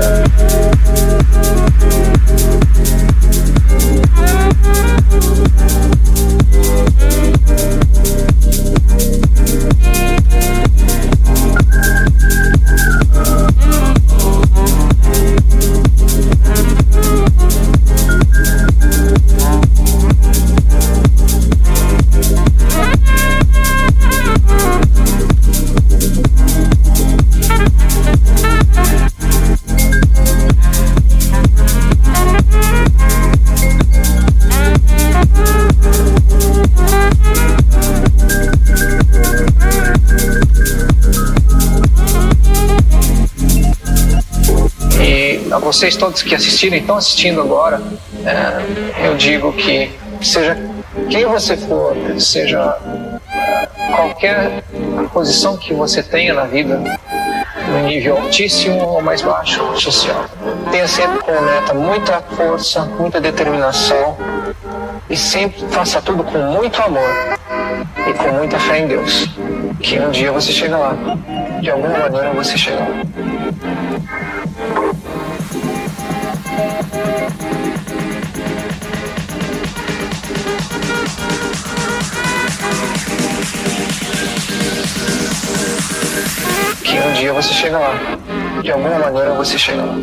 Thank you. Vocês todos que assistiram e estão assistindo agora, é, eu digo que seja quem você for, seja é, qualquer posição que você tenha na vida, no nível altíssimo ou mais baixo social. Tenha sempre como meta muita força, muita determinação e sempre faça tudo com muito amor e com muita fé em Deus. Que um dia você chega lá. De alguma maneira você chega lá. você chega lá. De alguma maneira você chega lá.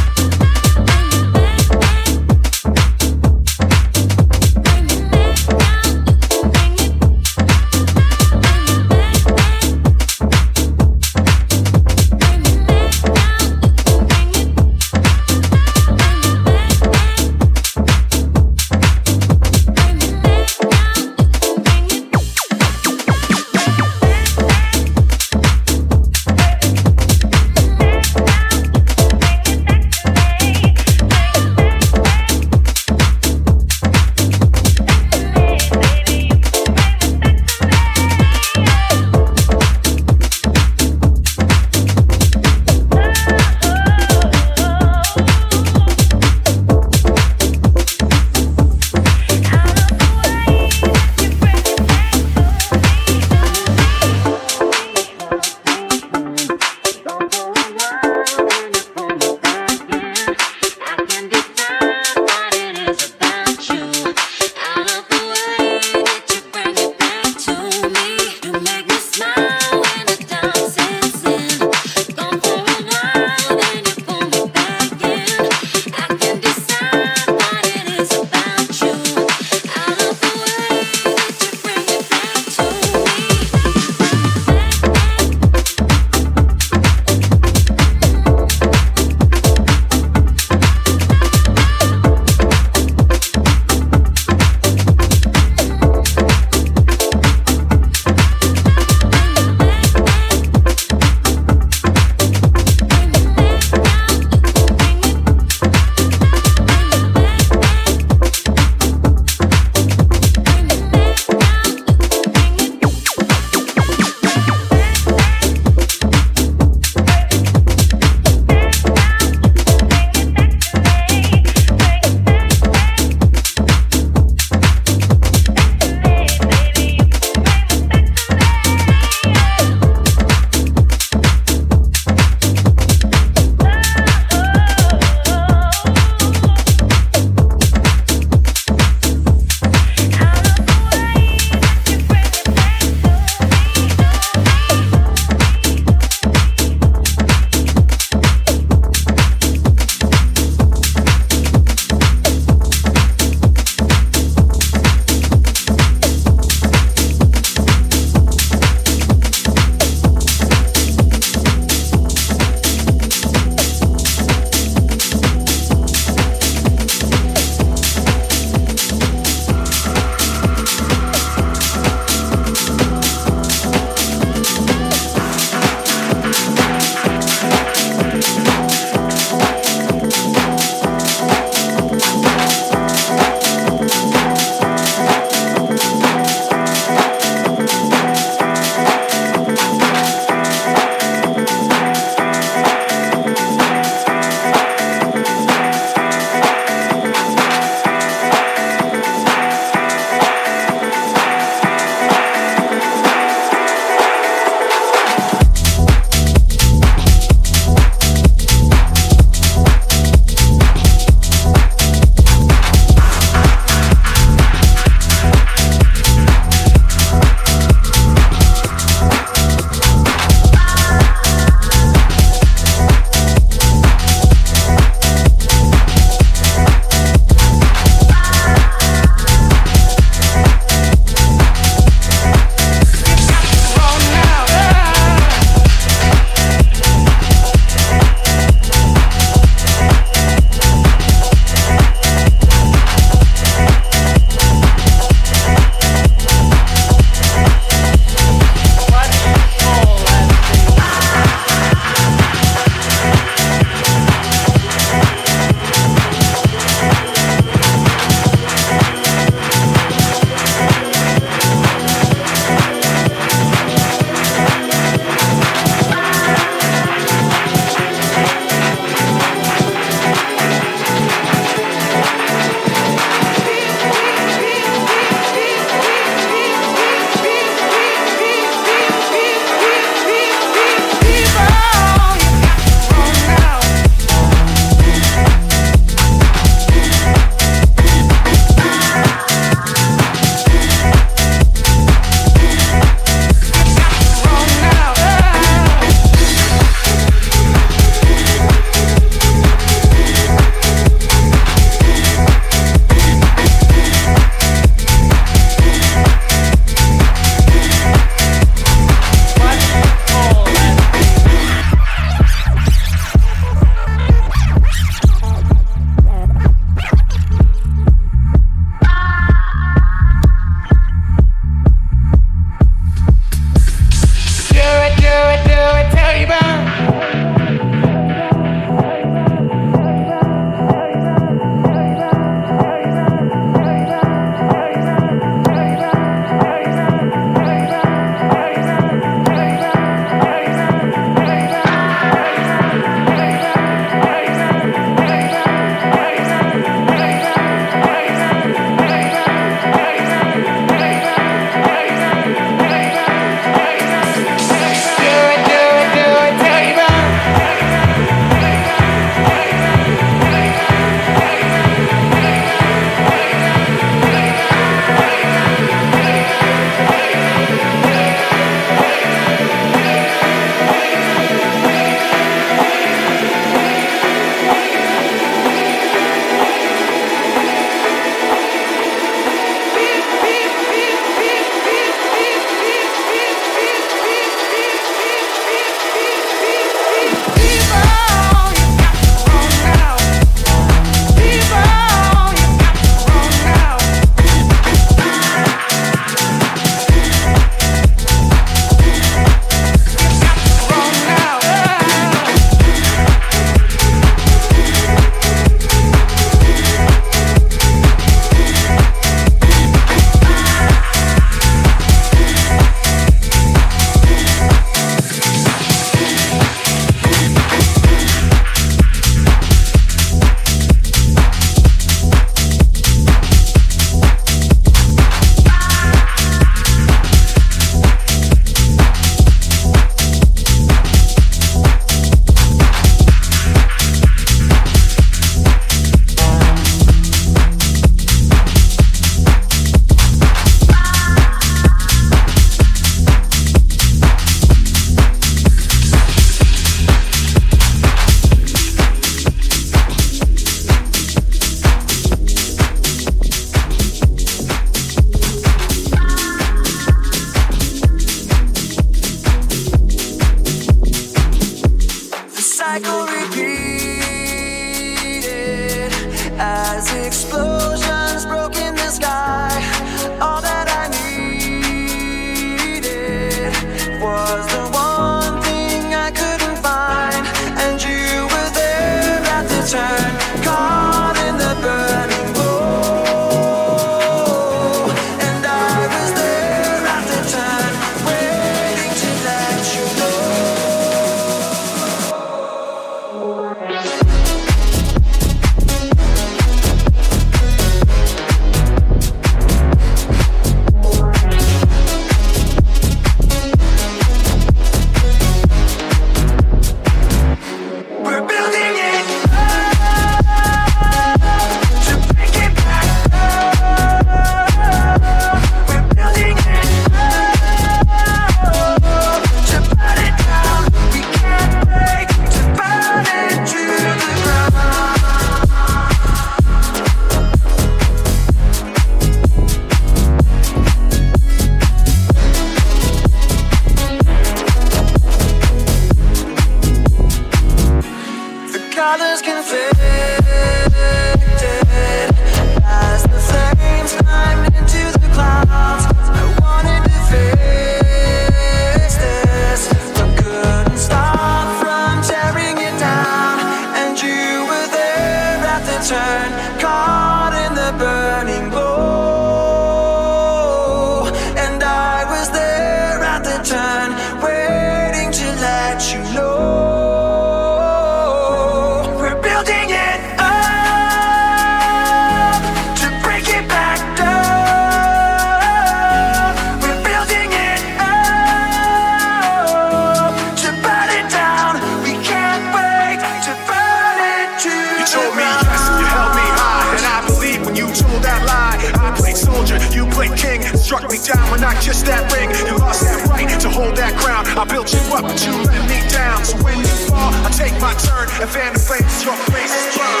my turn and fan the flames, your face is burned.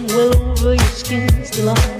belong.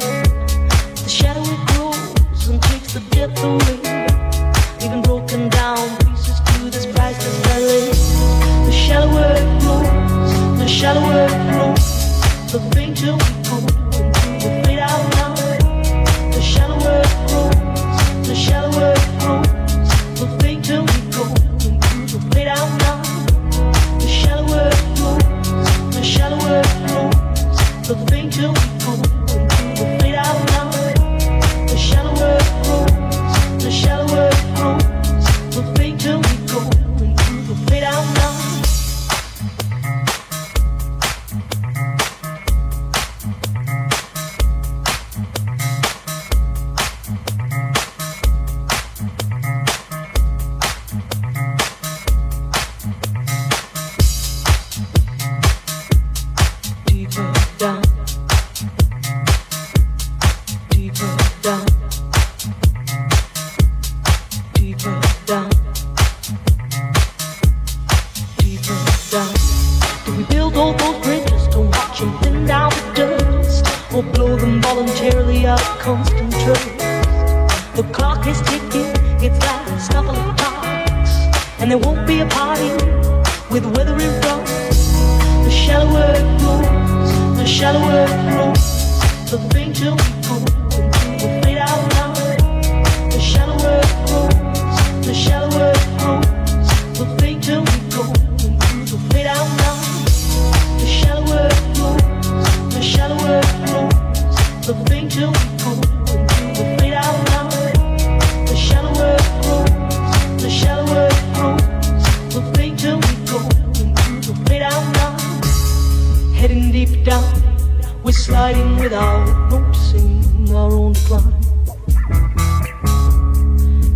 our own.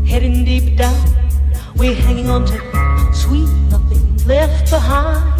Heading deep down, we're hanging on to sweet nothing left behind.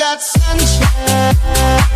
got sunshine.